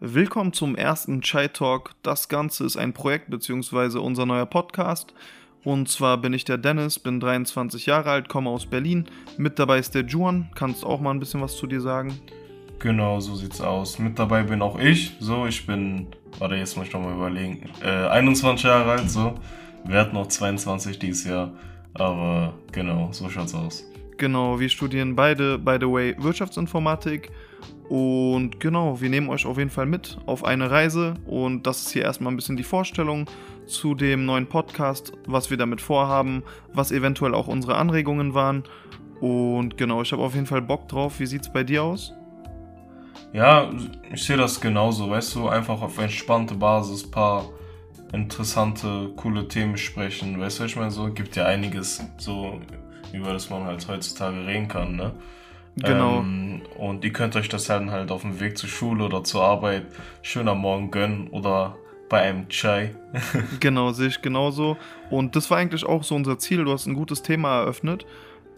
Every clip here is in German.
Willkommen zum ersten Chai Talk. Das Ganze ist ein Projekt bzw. unser neuer Podcast. Und zwar bin ich der Dennis, bin 23 Jahre alt, komme aus Berlin. Mit dabei ist der Juan. Kannst auch mal ein bisschen was zu dir sagen? Genau, so sieht's aus. Mit dabei bin auch ich. So, ich bin, warte, jetzt muss ich noch mal überlegen, äh, 21 Jahre alt, so. Werd noch 22 dieses Jahr. Aber genau, so schaut's aus. Genau, wir studieren beide, by the way, Wirtschaftsinformatik. Und genau, wir nehmen euch auf jeden Fall mit auf eine Reise. Und das ist hier erstmal ein bisschen die Vorstellung zu dem neuen Podcast, was wir damit vorhaben, was eventuell auch unsere Anregungen waren. Und genau, ich habe auf jeden Fall Bock drauf. Wie sieht's bei dir aus? Ja, ich sehe das genauso, weißt du, einfach auf entspannte Basis paar interessante, coole Themen sprechen. Weißt du, ich meine, so gibt ja einiges, so über das man halt heutzutage reden kann, ne? Genau. Ähm, und ihr könnt euch das dann halt auf dem Weg zur Schule oder zur Arbeit schön am Morgen gönnen oder bei einem Chai. genau, sehe ich genauso. Und das war eigentlich auch so unser Ziel. Du hast ein gutes Thema eröffnet.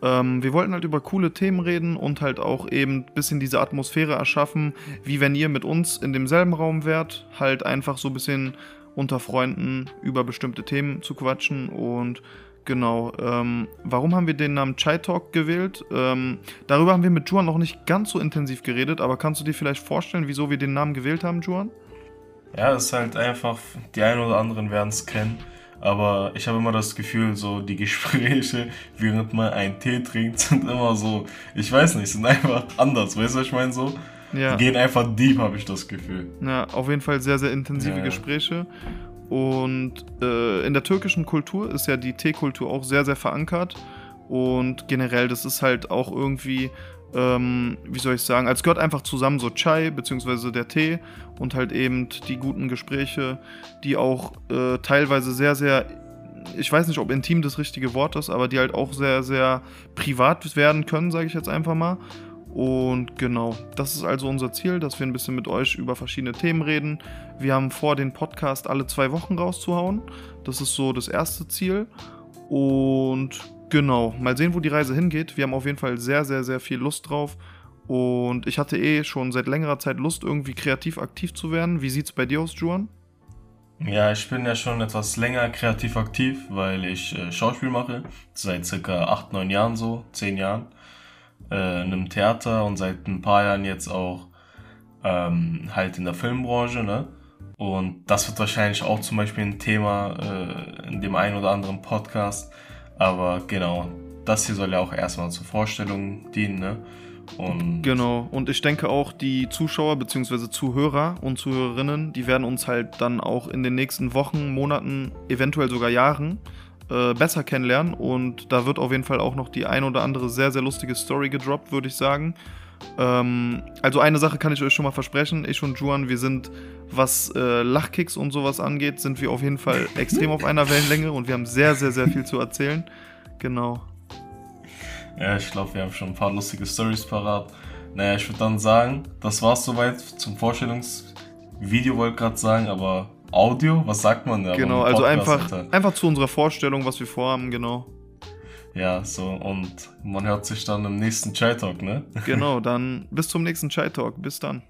Ähm, wir wollten halt über coole Themen reden und halt auch eben ein bisschen diese Atmosphäre erschaffen, wie wenn ihr mit uns in demselben Raum wärt, halt einfach so ein bisschen unter Freunden über bestimmte Themen zu quatschen und Genau. Ähm, warum haben wir den Namen Chai Talk gewählt? Ähm, darüber haben wir mit Juan noch nicht ganz so intensiv geredet, aber kannst du dir vielleicht vorstellen, wieso wir den Namen gewählt haben, Juan? Ja, es ist halt einfach, die einen oder anderen werden es kennen, aber ich habe immer das Gefühl, so die Gespräche, während man einen Tee trinkt, sind immer so, ich weiß nicht, sind einfach anders, weißt du, was ich meine so? Ja. Die gehen einfach deep, habe ich das Gefühl. Ja, auf jeden Fall sehr, sehr intensive Ja. Gespräche. Und äh, in der türkischen Kultur ist ja die Teekultur auch sehr, sehr verankert. Und generell, das ist halt auch irgendwie, ähm, wie soll ich sagen, als gehört einfach zusammen so Chai, beziehungsweise der Tee und halt eben die guten Gespräche, die auch äh, teilweise sehr, sehr, ich weiß nicht, ob intim das richtige Wort ist, aber die halt auch sehr, sehr privat werden können, sage ich jetzt einfach mal. Und genau, das ist also unser Ziel, dass wir ein bisschen mit euch über verschiedene Themen reden. Wir haben vor, den Podcast alle zwei Wochen rauszuhauen. Das ist so das erste Ziel. Und genau, mal sehen, wo die Reise hingeht. Wir haben auf jeden Fall sehr, sehr, sehr viel Lust drauf. Und ich hatte eh schon seit längerer Zeit Lust, irgendwie kreativ aktiv zu werden. Wie sieht's bei dir aus, Juan? Ja, ich bin ja schon etwas länger kreativ aktiv, weil ich äh, Schauspiel mache. Seit circa 8, 9 Jahren so, 10 Jahren. Äh, in einem Theater und seit ein paar Jahren jetzt auch ähm, halt in der Filmbranche, ne? Und das wird wahrscheinlich auch zum Beispiel ein Thema äh, in dem einen oder anderen Podcast. Aber genau, das hier soll ja auch erstmal zur Vorstellung dienen, ne? Und Genau, und ich denke auch, die Zuschauer bzw. Zuhörer und Zuhörerinnen, die werden uns halt dann auch in den nächsten Wochen, Monaten, eventuell sogar Jahren äh, besser kennenlernen. Und da wird auf jeden Fall auch noch die ein oder andere sehr, sehr lustige Story gedroppt, würde ich sagen. Ähm, also eine Sache kann ich euch schon mal versprechen. Ich und Juan, wir sind, was äh, Lachkicks und sowas angeht, sind wir auf jeden Fall extrem auf einer Wellenlänge und wir haben sehr, sehr, sehr viel zu erzählen. Genau. Ja, ich glaube, wir haben schon ein paar lustige Stories parat. Naja, ich würde dann sagen, das war's soweit zum Vorstellungsvideo, wollte gerade sagen, aber Audio, was sagt man da? Genau, also einfach, Alter. einfach zu unserer Vorstellung, was wir vorhaben, genau. Ja, so, und man hört sich dann im nächsten Chai Talk, ne? Genau, dann bis zum nächsten Chai Talk. Bis dann.